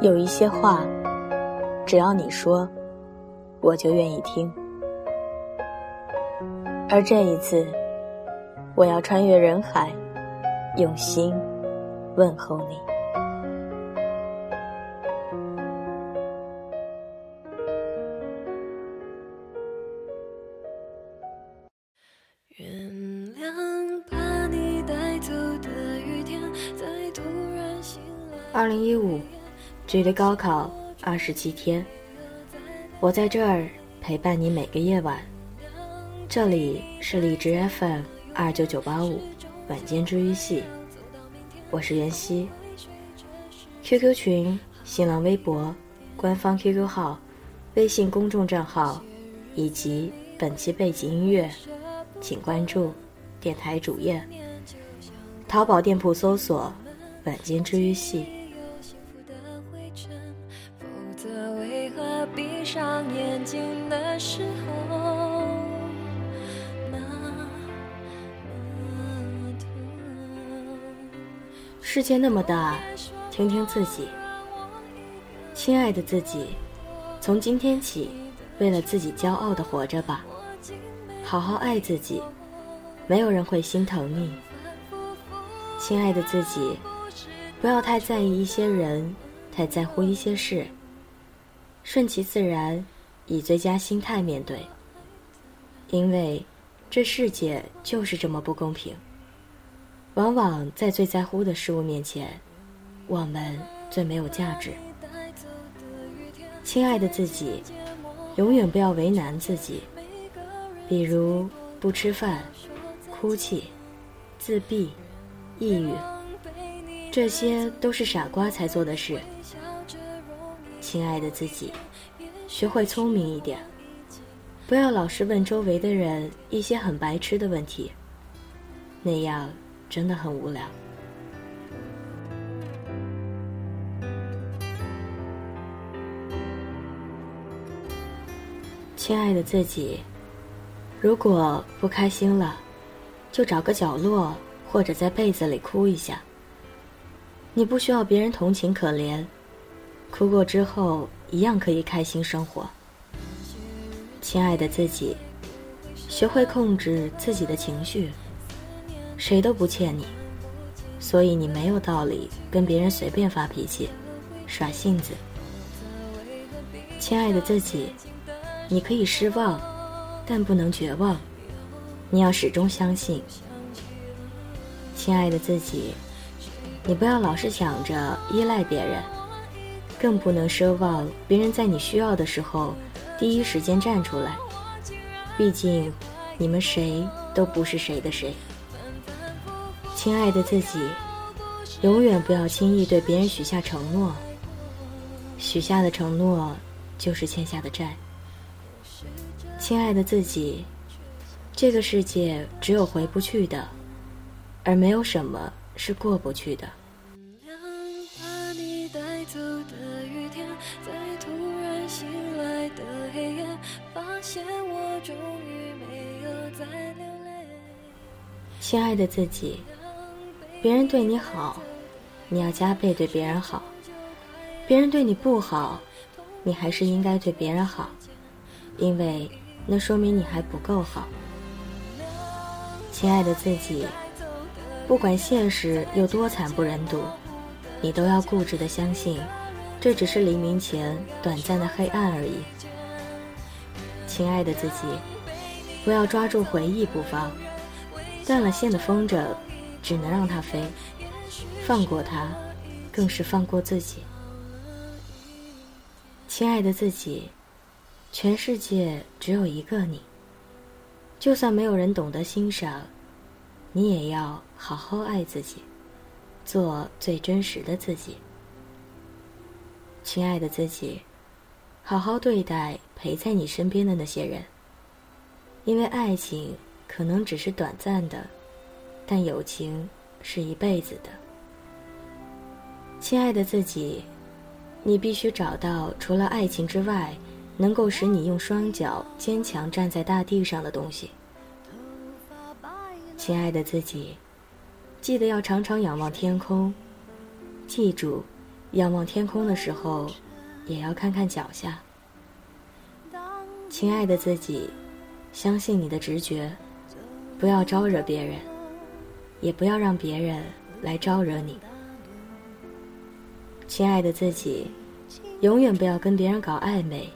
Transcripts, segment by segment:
有一些话，只要你说，我就愿意听。而这一次，我要穿越人海，用心问候你。二零一五。距离高考二十七天，我在这儿陪伴你每个夜晚。这里是荔枝 FM 二九九八五晚间治愈系，我是袁熙。QQ 群、新浪微博、官方 QQ 号、微信公众账号以及本期背景音乐，请关注电台主页。淘宝店铺搜索“晚间治愈系”。上眼睛的时候，世界那么大，听听自己，亲爱的自己，从今天起，为了自己骄傲的活着吧，好好爱自己，没有人会心疼你。亲爱的自己，不要太在意一些人，太在乎一些事。顺其自然，以最佳心态面对。因为，这世界就是这么不公平。往往在最在乎的事物面前，我们最没有价值。亲爱的自己，永远不要为难自己。比如不吃饭、哭泣、自闭、抑郁，这些都是傻瓜才做的事。亲爱的自己，学会聪明一点，不要老是问周围的人一些很白痴的问题，那样真的很无聊。亲爱的自己，如果不开心了，就找个角落或者在被子里哭一下。你不需要别人同情可怜。哭过之后，一样可以开心生活。亲爱的自己，学会控制自己的情绪。谁都不欠你，所以你没有道理跟别人随便发脾气、耍性子。亲爱的自己，你可以失望，但不能绝望。你要始终相信。亲爱的自己，你不要老是想着依赖别人。更不能奢望别人在你需要的时候第一时间站出来。毕竟，你们谁都不是谁的谁。亲爱的自己，永远不要轻易对别人许下承诺。许下的承诺，就是欠下的债。亲爱的自己，这个世界只有回不去的，而没有什么是过不去的。亲爱的自己，别人对你好，你要加倍对别人好；别人对你不好，你还是应该对别人好，因为那说明你还不够好。亲爱的自己，不管现实有多惨不忍睹，你都要固执的相信，这只是黎明前短暂的黑暗而已。亲爱的自己，不要抓住回忆不放。断了线的风筝，只能让它飞。放过它，更是放过自己。亲爱的自己，全世界只有一个你。就算没有人懂得欣赏，你也要好好爱自己，做最真实的自己。亲爱的自己，好好对待陪在你身边的那些人，因为爱情。可能只是短暂的，但友情是一辈子的。亲爱的自己，你必须找到除了爱情之外，能够使你用双脚坚强站在大地上的东西。亲爱的自己，记得要常常仰望天空，记住，仰望天空的时候，也要看看脚下。亲爱的自己，相信你的直觉，不要招惹别人，也不要让别人来招惹你。亲爱的自己，永远不要跟别人搞暧昧，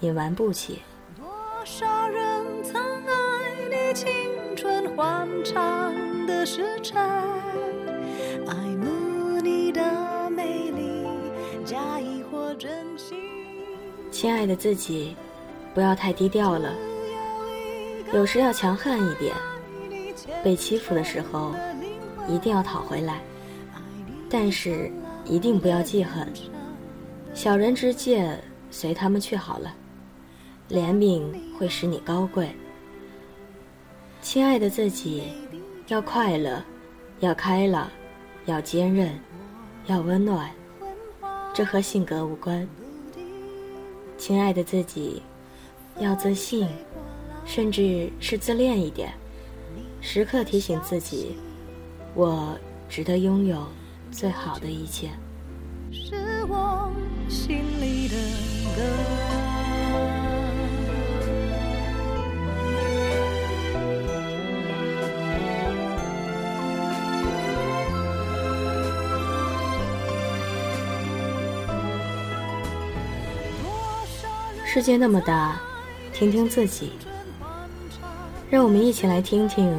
你玩不起。多少人曾爱你青春欢畅的时辰，爱慕你的美丽，假意或真心。亲爱的自己，不要太低调了，有时要强悍一点。被欺负的时候，一定要讨回来，但是。一定不要记恨，小人之见，随他们去好了。怜悯会使你高贵。亲爱的自己，要快乐，要开朗，要坚韧，要温暖。这和性格无关。亲爱的自己，要自信，甚至是自恋一点，时刻提醒自己，我值得拥有。最好的一切，是我心里的歌。世界那么大，听听自己。让我们一起来听听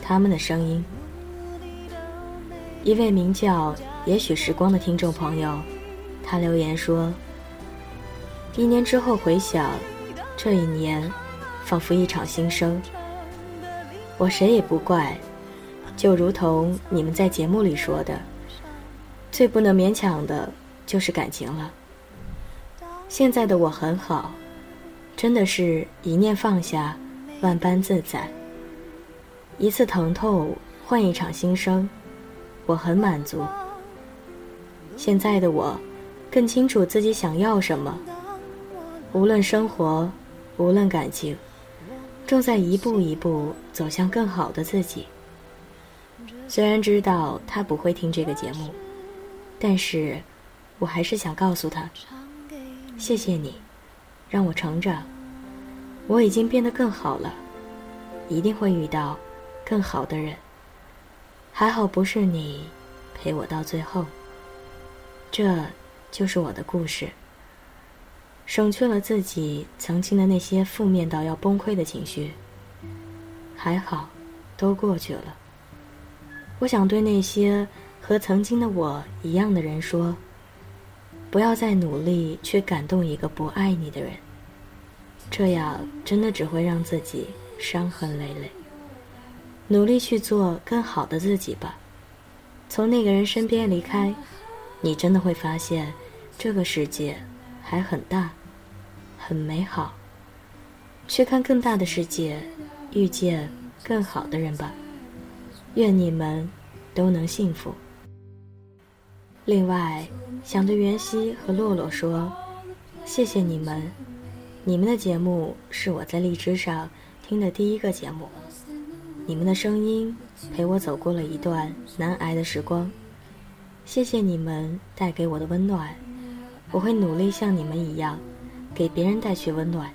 他们的声音。一位名叫“也许时光”的听众朋友，他留言说：“一年之后回想，这一年，仿佛一场新生。我谁也不怪，就如同你们在节目里说的，最不能勉强的就是感情了。现在的我很好，真的是一念放下，万般自在。一次疼痛换一场新生。”我很满足。现在的我，更清楚自己想要什么。无论生活，无论感情，正在一步一步走向更好的自己。虽然知道他不会听这个节目，但是，我还是想告诉他：谢谢你，让我成长。我已经变得更好了，一定会遇到更好的人。还好不是你陪我到最后，这就是我的故事。省去了自己曾经的那些负面到要崩溃的情绪。还好，都过去了。我想对那些和曾经的我一样的人说：不要再努力去感动一个不爱你的人，这样真的只会让自己伤痕累累。努力去做更好的自己吧。从那个人身边离开，你真的会发现，这个世界还很大，很美好。去看更大的世界，遇见更好的人吧。愿你们都能幸福。另外，想对袁熙和洛洛说，谢谢你们，你们的节目是我在荔枝上听的第一个节目。你们的声音陪我走过了一段难挨的时光，谢谢你们带给我的温暖，我会努力像你们一样，给别人带去温暖。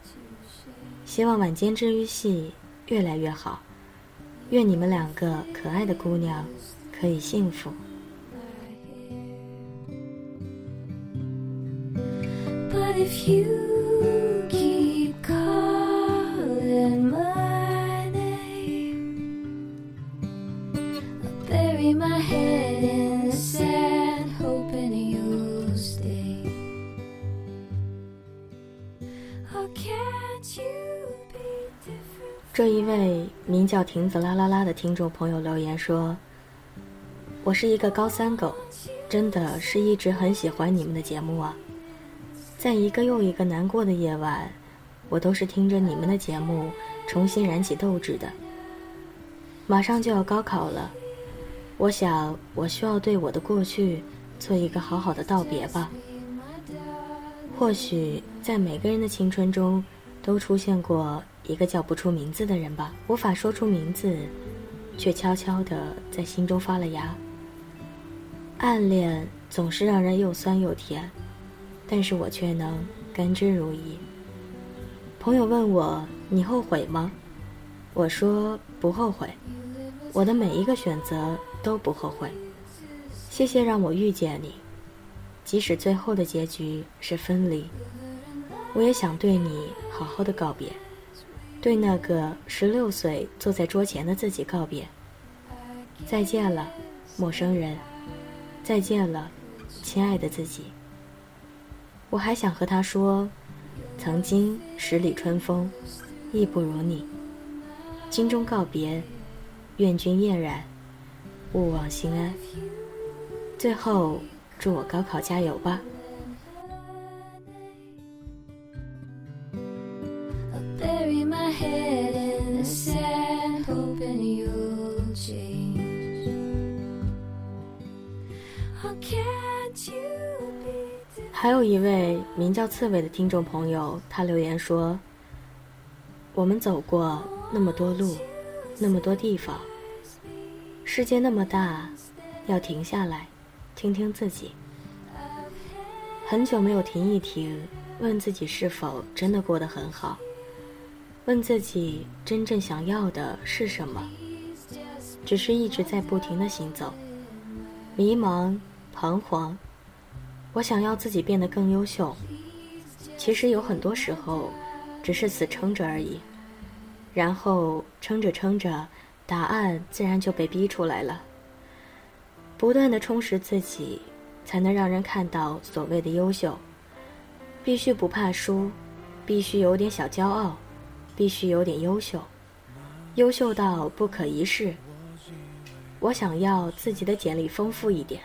希望晚间治愈系越来越好，愿你们两个可爱的姑娘可以幸福。But if you 这一位名叫亭子啦啦啦的听众朋友留言说：“我是一个高三狗，真的是一直很喜欢你们的节目啊。在一个又一个难过的夜晚，我都是听着你们的节目重新燃起斗志的。马上就要高考了。”我想，我需要对我的过去做一个好好的道别吧。或许在每个人的青春中，都出现过一个叫不出名字的人吧，无法说出名字，却悄悄地在心中发了芽。暗恋总是让人又酸又甜，但是我却能甘之如饴。朋友问我：“你后悔吗？”我说：“不后悔，我的每一个选择都不后悔。”谢谢让我遇见你，即使最后的结局是分离，我也想对你好好的告别，对那个十六岁坐在桌前的自己告别。再见了，陌生人。再见了，亲爱的自己。我还想和他说，曾经十里春风，亦不如你。今终告别，愿君晏然，勿忘心安。最后，祝我高考加油吧。还有一位名叫刺猬的听众朋友，他留言说：“我们走过那么多路，那么多地方，世界那么大，要停下来，听听自己。很久没有停一停，问自己是否真的过得很好，问自己真正想要的是什么。只是一直在不停的行走，迷茫，彷徨。”我想要自己变得更优秀，其实有很多时候，只是死撑着而已。然后撑着撑着，答案自然就被逼出来了。不断的充实自己，才能让人看到所谓的优秀。必须不怕输，必须有点小骄傲，必须有点优秀，优秀到不可一世。我想要自己的简历丰富一点。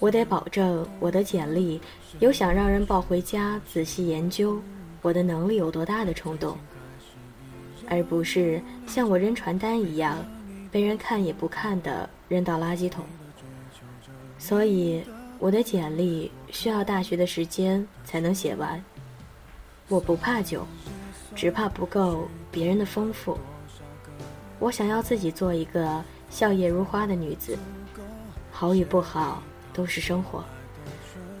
我得保证我的简历有想让人抱回家仔细研究我的能力有多大的冲动，而不是像我扔传单一样被人看也不看的扔到垃圾桶。所以我的简历需要大学的时间才能写完。我不怕久，只怕不够别人的丰富。我想要自己做一个笑靥如花的女子，好与不好。都是生活，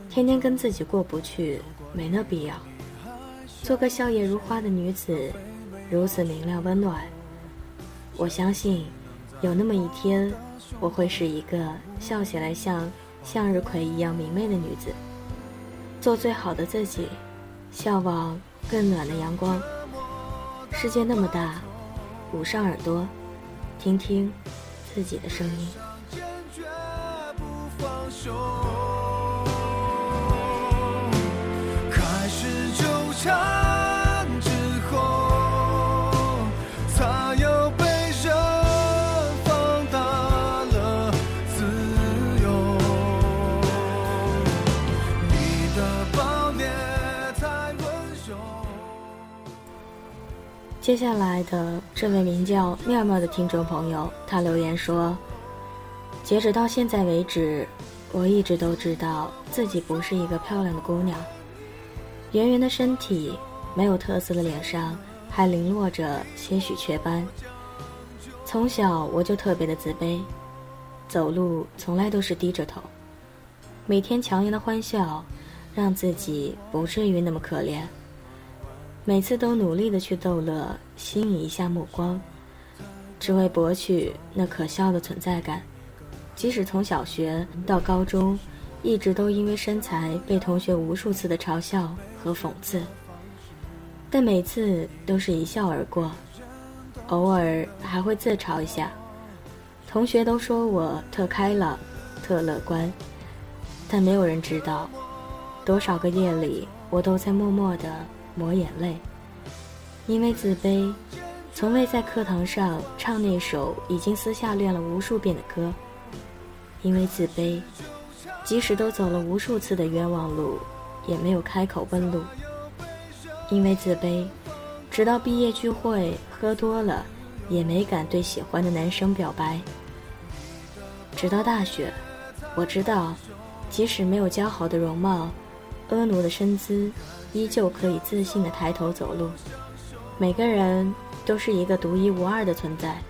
天天跟自己过不去，没那必要。做个笑靥如花的女子，如此明亮温暖。我相信，有那么一天，我会是一个笑起来像向日葵一样明媚的女子。做最好的自己，向往更暖的阳光。世界那么大，捂上耳朵，听听自己的声音。接下来的这位名叫妙妙的听众朋友，他留言说：“截止到现在为止。”我一直都知道自己不是一个漂亮的姑娘，圆圆的身体，没有特色的脸上还零落着些许雀斑。从小我就特别的自卑，走路从来都是低着头，每天强颜的欢笑，让自己不至于那么可怜。每次都努力的去逗乐，吸引一下目光，只为博取那可笑的存在感。即使从小学到高中，一直都因为身材被同学无数次的嘲笑和讽刺，但每次都是一笑而过，偶尔还会自嘲一下。同学都说我特开朗、特乐观，但没有人知道，多少个夜里我都在默默的抹眼泪，因为自卑，从未在课堂上唱那首已经私下练了无数遍的歌。因为自卑，即使都走了无数次的冤枉路，也没有开口问路。因为自卑，直到毕业聚会喝多了，也没敢对喜欢的男生表白。直到大学，我知道，即使没有姣好的容貌，婀娜的身姿，依旧可以自信的抬头走路。每个人都是一个独一无二的存在，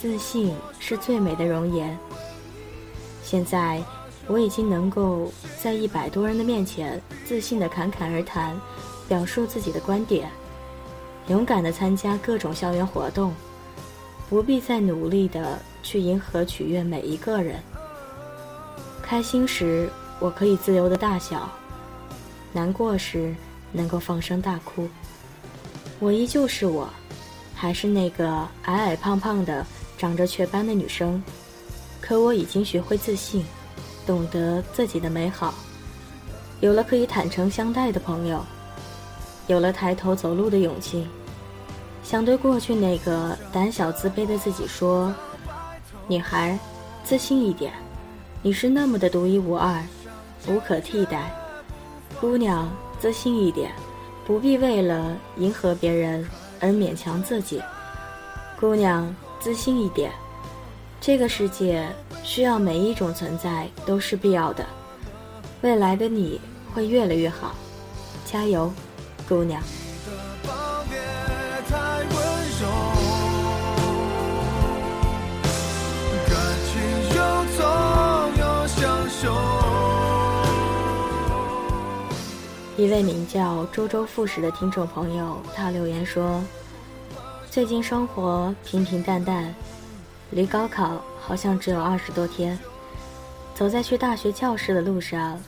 自信是最美的容颜。现在，我已经能够在一百多人的面前自信地侃侃而谈，表述自己的观点，勇敢地参加各种校园活动，不必再努力地去迎合取悦每一个人。开心时，我可以自由的大笑；难过时，能够放声大哭。我依旧是我，还是那个矮矮胖胖的、长着雀斑的女生。可我已经学会自信，懂得自己的美好，有了可以坦诚相待的朋友，有了抬头走路的勇气。想对过去那个胆小自卑的自己说：“女孩，自信一点。”你是那么的独一无二，无可替代。姑娘，自信一点，不必为了迎合别人而勉强自己。姑娘，自信一点，这个世界需要每一种存在都是必要的。未来的你会越来越好，加油，姑娘。一位名叫周周富士的听众朋友，他留言说：“最近生活平平淡淡，离高考好像只有二十多天。走在去大学教室的路上，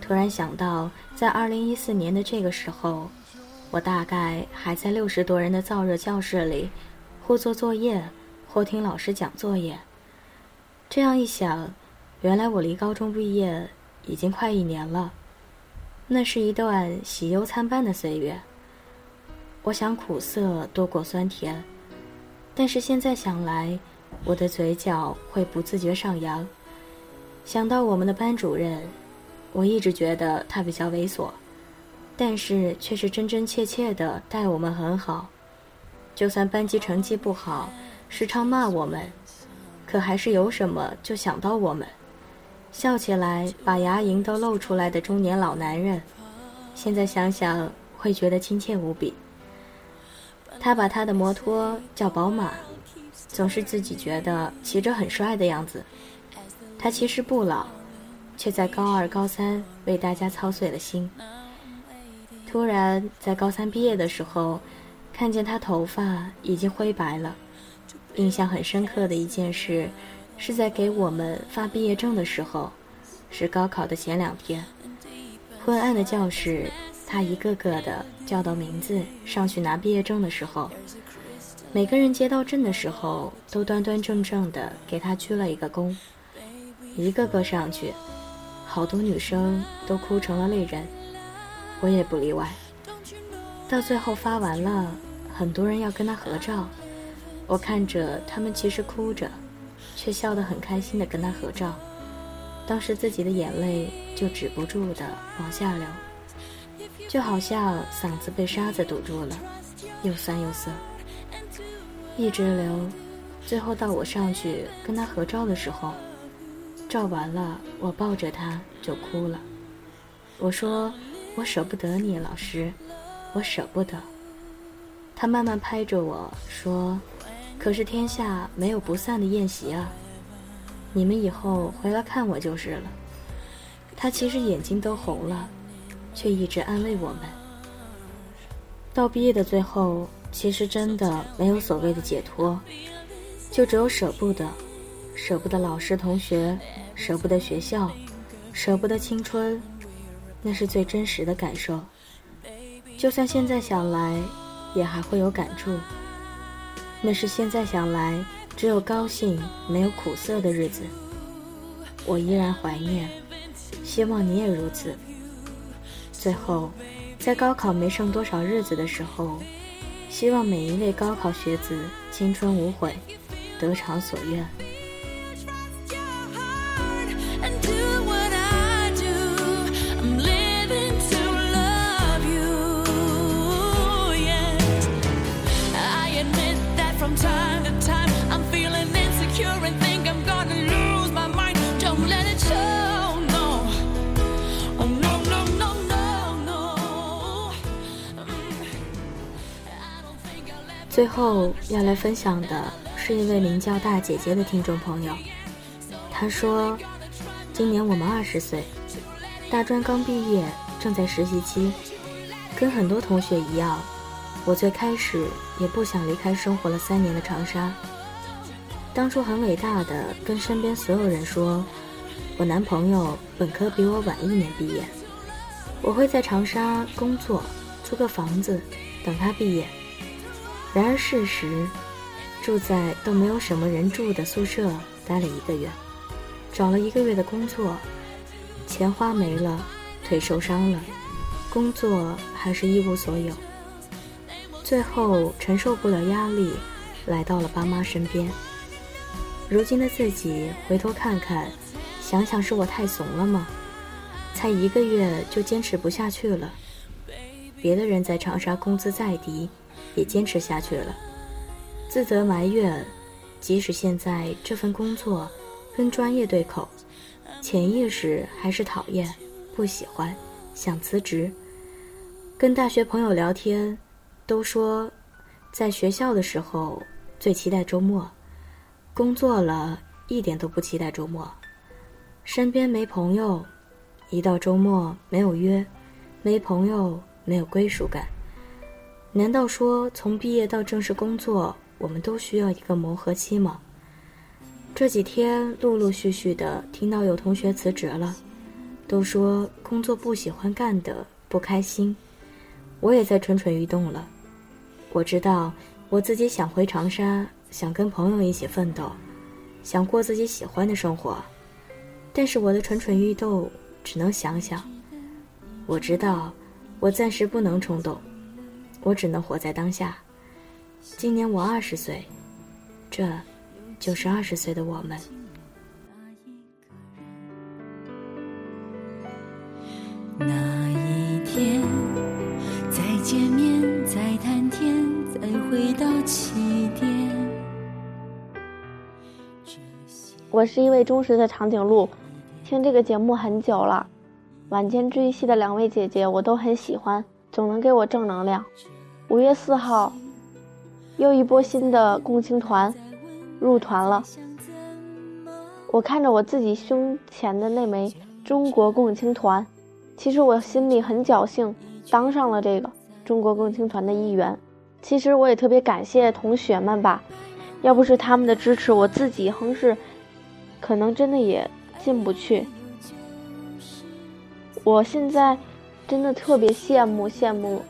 突然想到，在二零一四年的这个时候，我大概还在六十多人的燥热教室里，或做作业，或听老师讲作业。这样一想，原来我离高中毕业已经快一年了。”那是一段喜忧参半的岁月。我想苦涩多过酸甜，但是现在想来，我的嘴角会不自觉上扬。想到我们的班主任，我一直觉得他比较猥琐，但是却是真真切切的待我们很好。就算班级成绩不好，时常骂我们，可还是有什么就想到我们。笑起来把牙龈都露出来的中年老男人，现在想想会觉得亲切无比。他把他的摩托叫宝马，总是自己觉得骑着很帅的样子。他其实不老，却在高二、高三为大家操碎了心。突然在高三毕业的时候，看见他头发已经灰白了，印象很深刻的一件事。是在给我们发毕业证的时候，是高考的前两天。昏暗的教室，他一个个的叫到名字上去拿毕业证的时候，每个人接到证的时候都端端正正的给他鞠了一个躬。一个个上去，好多女生都哭成了泪人，我也不例外。到最后发完了，很多人要跟他合照，我看着他们其实哭着。却笑得很开心的跟他合照，当时自己的眼泪就止不住的往下流，就好像嗓子被沙子堵住了，又酸又涩，一直流，最后到我上去跟他合照的时候，照完了，我抱着他就哭了，我说我舍不得你，老师，我舍不得。他慢慢拍着我说。可是天下没有不散的宴席啊！你们以后回来看我就是了。他其实眼睛都红了，却一直安慰我们。到毕业的最后，其实真的没有所谓的解脱，就只有舍不得，舍不得老师同学，舍不得学校，舍不得青春，那是最真实的感受。就算现在想来，也还会有感触。那是现在想来，只有高兴没有苦涩的日子。我依然怀念，希望你也如此。最后，在高考没剩多少日子的时候，希望每一位高考学子青春无悔，得偿所愿。最后要来分享的是一位名叫大姐姐的听众朋友，她说：“今年我们二十岁，大专刚毕业，正在实习期。跟很多同学一样，我最开始也不想离开生活了三年的长沙。当初很伟大的跟身边所有人说，我男朋友本科比我晚一年毕业，我会在长沙工作，租个房子，等他毕业。然而事实，住在都没有什么人住的宿舍待了一个月，找了一个月的工作，钱花没了，腿受伤了，工作还是一无所有。最后承受不了压力，来到了爸妈身边。如今的自己回头看看，想想是我太怂了吗？才一个月就坚持不下去了。别的人在长沙工资再低，也坚持下去了。自责埋怨，即使现在这份工作跟专业对口，潜意识还是讨厌、不喜欢、想辞职。跟大学朋友聊天，都说在学校的时候最期待周末。工作了一点都不期待周末，身边没朋友，一到周末没有约，没朋友没有归属感。难道说从毕业到正式工作，我们都需要一个磨合期吗？这几天陆陆续续的听到有同学辞职了，都说工作不喜欢干的不开心，我也在蠢蠢欲动了。我知道我自己想回长沙。想跟朋友一起奋斗，想过自己喜欢的生活，但是我的蠢蠢欲动只能想想。我知道，我暂时不能冲动，我只能活在当下。今年我二十岁，这，就是二十岁的我们。那一天，再见面，再谈天，再回到起点。我是一位忠实的长颈鹿，听这个节目很久了。晚间治愈系的两位姐姐我都很喜欢，总能给我正能量。五月四号，又一波新的共青团入团了。我看着我自己胸前的那枚中国共青团，其实我心里很侥幸当上了这个中国共青团的一员。其实我也特别感谢同学们吧，要不是他们的支持，我自己哼是。可能真的也进不去。我现在真的特别羡慕羡慕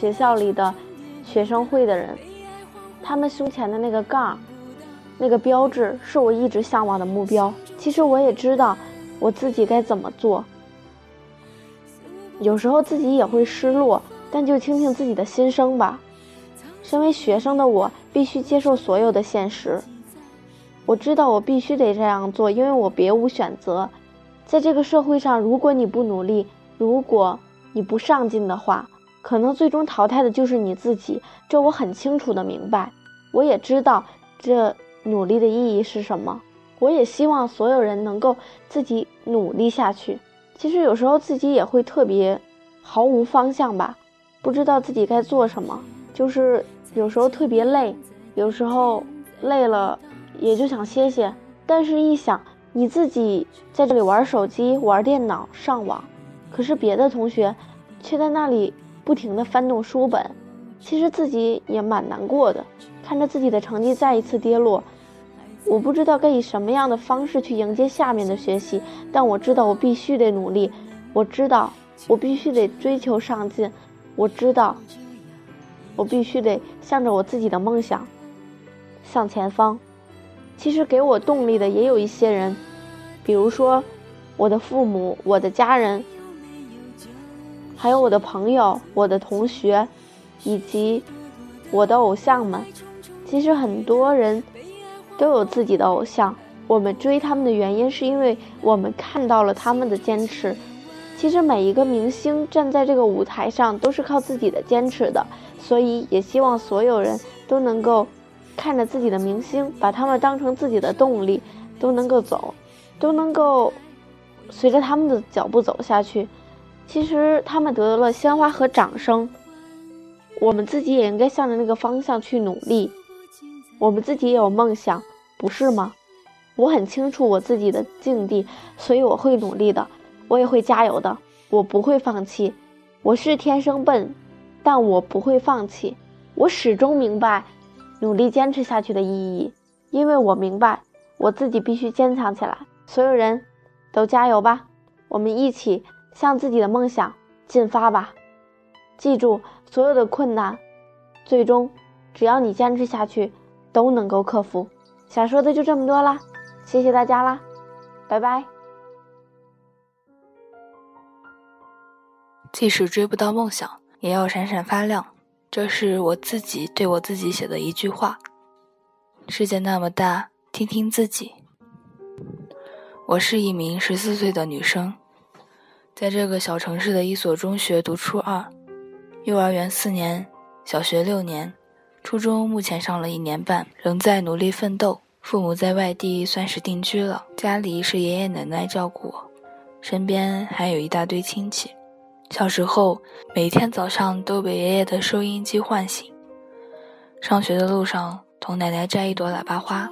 学校里的学生会的人，他们胸前的那个杠，那个标志是我一直向往的目标。其实我也知道我自己该怎么做，有时候自己也会失落，但就听听自己的心声吧。身为学生的我，必须接受所有的现实。我知道我必须得这样做，因为我别无选择。在这个社会上，如果你不努力，如果你不上进的话，可能最终淘汰的就是你自己。这我很清楚的明白，我也知道这努力的意义是什么。我也希望所有人能够自己努力下去。其实有时候自己也会特别毫无方向吧，不知道自己该做什么，就是有时候特别累，有时候累了。也就想歇歇，但是一想你自己在这里玩手机、玩电脑、上网，可是别的同学却在那里不停地翻动书本，其实自己也蛮难过的。看着自己的成绩再一次跌落，我不知道该以什么样的方式去迎接下面的学习，但我知道我必须得努力，我知道我必须得追求上进，我知道我必须得向着我自己的梦想向前方。其实给我动力的也有一些人，比如说我的父母、我的家人，还有我的朋友、我的同学，以及我的偶像们。其实很多人都有自己的偶像，我们追他们的原因是因为我们看到了他们的坚持。其实每一个明星站在这个舞台上都是靠自己的坚持的，所以也希望所有人都能够。看着自己的明星，把他们当成自己的动力，都能够走，都能够随着他们的脚步走下去。其实他们得到了鲜花和掌声，我们自己也应该向着那个方向去努力。我们自己也有梦想，不是吗？我很清楚我自己的境地，所以我会努力的，我也会加油的，我不会放弃。我是天生笨，但我不会放弃。我始终明白努力坚持下去的意义，因为我明白我自己必须坚强起来。所有人都加油吧，我们一起向自己的梦想进发吧。记住，所有的困难，最终只要你坚持下去，都能够克服。想说的就这么多啦。谢谢大家啦，拜拜。即使追不到梦想，也要闪闪发亮。这是我自己对我自己写的一句话。世界那么大，听听自己。我是一名十四岁的女生，在这个小城市的一所中学读初二，幼儿园四年，小学六年，初中目前上了一年半，仍在努力奋斗。父母在外地算是定居了，家里是爷爷奶奶照顾我，身边还有一大堆亲戚。小时候，每天早上都被爷爷的收音机唤醒。上学的路上，同奶奶摘一朵喇叭花。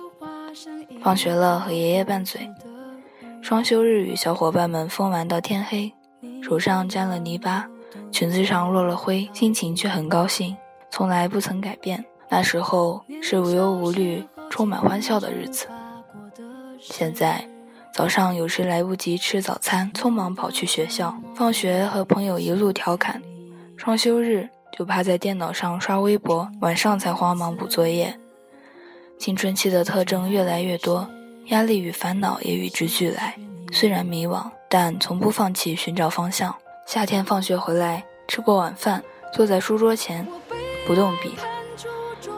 放学了，和爷爷拌嘴。双休日与小伙伴们疯玩到天黑，手上沾了泥巴，裙子上落了灰，心情却很高兴，从来不曾改变。那时候是无忧无虑。充满欢笑的日子。现在早上有时来不及吃早餐，匆忙跑去学校。放学和朋友一路调侃，双休日就趴在电脑上刷微博，晚上才慌忙补作业。青春期的特征越来越多，压力与烦恼也与之俱来。虽然迷惘，但从不放弃寻找方向。夏天放学回来，吃过晚饭，坐在书桌前，不动笔，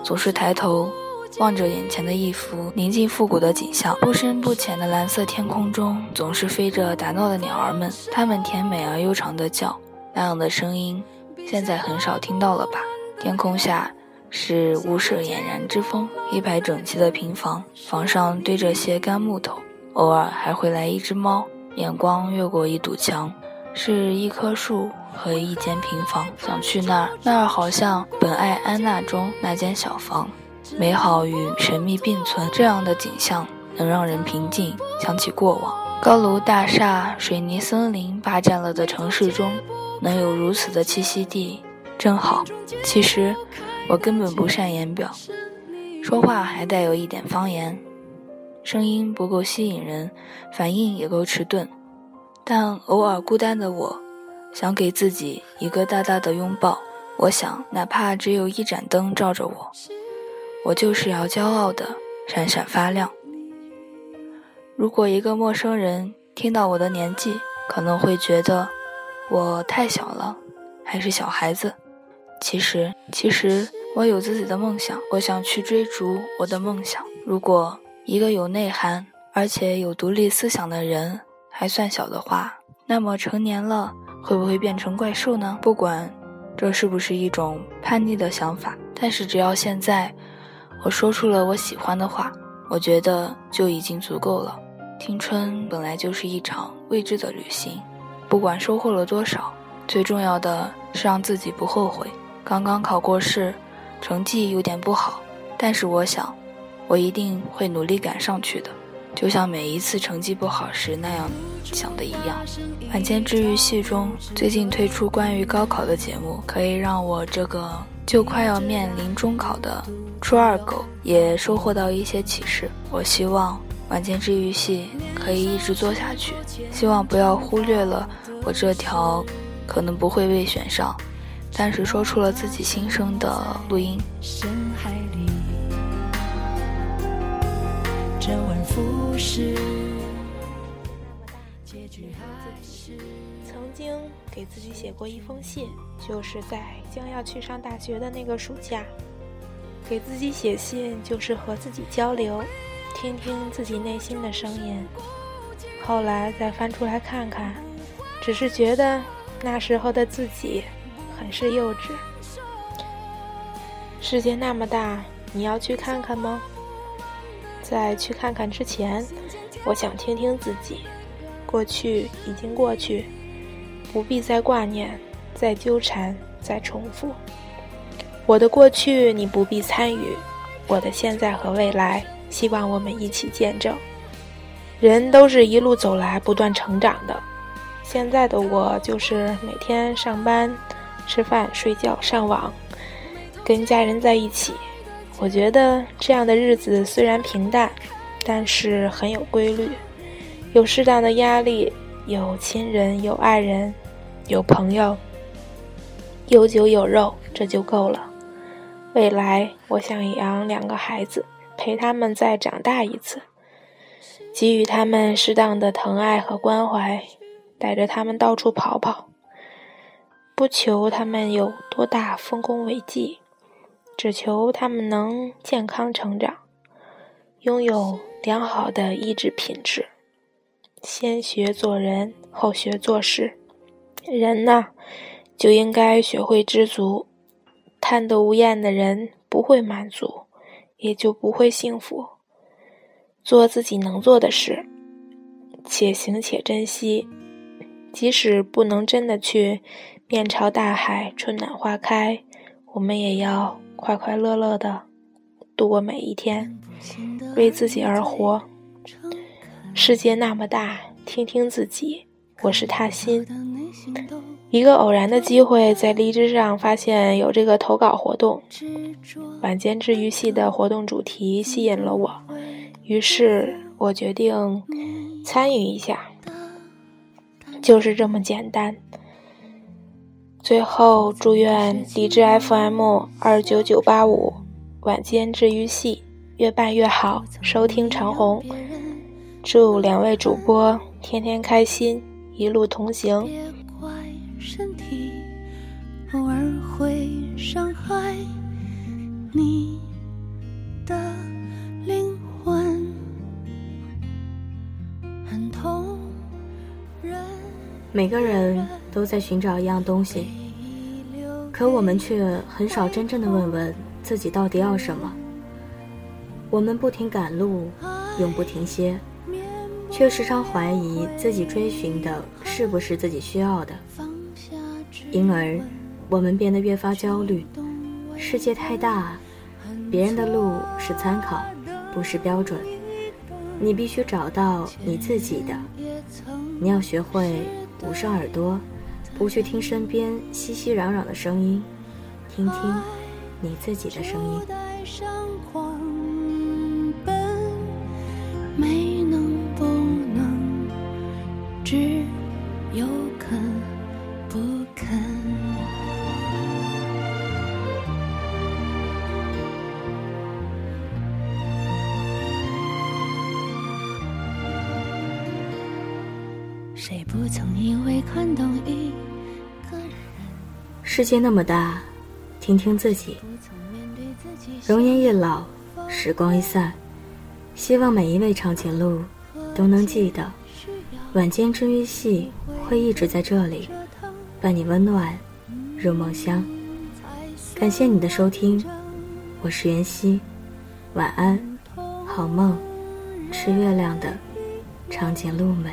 总是抬头。望着眼前的一幅宁静复古的景象，不深不浅的蓝色天空中，总是飞着打闹的鸟儿们，它们甜美而悠长的叫，那样的声音，现在很少听到了吧？天空下是屋舍俨然之风，一排整齐的平房，房上堆着些干木头，偶尔还会来一只猫，眼光越过一堵墙，是一棵树和一间平房，想去那儿，那儿好像《本爱安娜》中那间小房。美好与神秘并存，这样的景象能让人平静，想起过往。高楼大厦、水泥森林霸占了的城市中，能有如此的栖息地，真好。其实，我根本不善言表，说话还带有一点方言，声音不够吸引人，反应也够迟钝。但偶尔孤单的我，想给自己一个大大的拥抱。我想，哪怕只有一盏灯照着我。我就是要骄傲的闪闪发亮。如果一个陌生人听到我的年纪，可能会觉得我太小了，还是小孩子。其实，其实我有自己的梦想，我想去追逐我的梦想。如果一个有内涵而且有独立思想的人还算小的话，那么成年了会不会变成怪兽呢？不管这是不是一种叛逆的想法，但是只要现在。我说出了我喜欢的话，我觉得就已经足够了。青春本来就是一场未知的旅行，不管收获了多少，最重要的是让自己不后悔。刚刚考过试，成绩有点不好，但是我想，我一定会努力赶上去的，就像每一次成绩不好时那样想的一样。晚间治愈系中最近推出关于高考的节目，可以让我这个就快要面临中考的。初二狗也收获到一些启示。我希望晚间治愈系可以一直做下去，希望不要忽略了我这条可能不会被选上，但是说出了自己心声的录音。曾经给自己写过一封信，就是在将要去上大学的那个暑假。给自己写信就是和自己交流，听听自己内心的声音。后来再翻出来看看，只是觉得那时候的自己很是幼稚。世界那么大，你要去看看吗？在去看看之前，我想听听自己。过去已经过去，不必再挂念，再纠缠，再重复。我的过去你不必参与，我的现在和未来，希望我们一起见证。人都是一路走来不断成长的。现在的我就是每天上班、吃饭、睡觉、上网，跟家人在一起。我觉得这样的日子虽然平淡，但是很有规律，有适当的压力，有亲人，有爱人，有朋友，有酒有肉，这就够了。未来，我想养两个孩子，陪他们再长大一次。给予他们适当的疼爱和关怀，带着他们到处跑跑，不求他们有多大丰功伟绩，只求他们能健康成长，拥有良好的意志品质。先学做人，后学做事。人呢，就应该学会知足。贪得无厌的人不会满足，也就不会幸福。做自己能做的事，且行且珍惜。即使不能真的去面朝大海、春暖花开，我们也要快快乐乐的度过每一天，为自己而活。世界那么大，听听自己。我是踏心。一个偶然的机会，在荔枝上发现有这个投稿活动，晚间治愈系的活动主题吸引了我。于是我决定参与一下，就是这么简单。最后祝愿荔枝 FM 二九九八五晚间治愈系越办越好，收听长虹。祝两位主播天天开心，一路同行。偶尔会伤害你每个人都在寻找一样东西，可我们却很少真正的问问自己到底要什么。我们不停赶路，永不停歇，却时常怀疑自己追寻的是不是自己需要的，因而我们变得越发焦虑。世界太大，别人的路是参考，不是标准。你必须找到你自己的，你要学会。捂上耳朵，不去听身边熙熙攘攘的声音，听听你自己的声音。世界那么大，听听自己。容颜一老，时光一散，希望每一位长颈鹿都能记得，晚间治愈系会一直在这里，伴你温暖入梦乡。感谢你的收听，我是袁熙，晚安，好梦，吃月亮的长颈鹿们。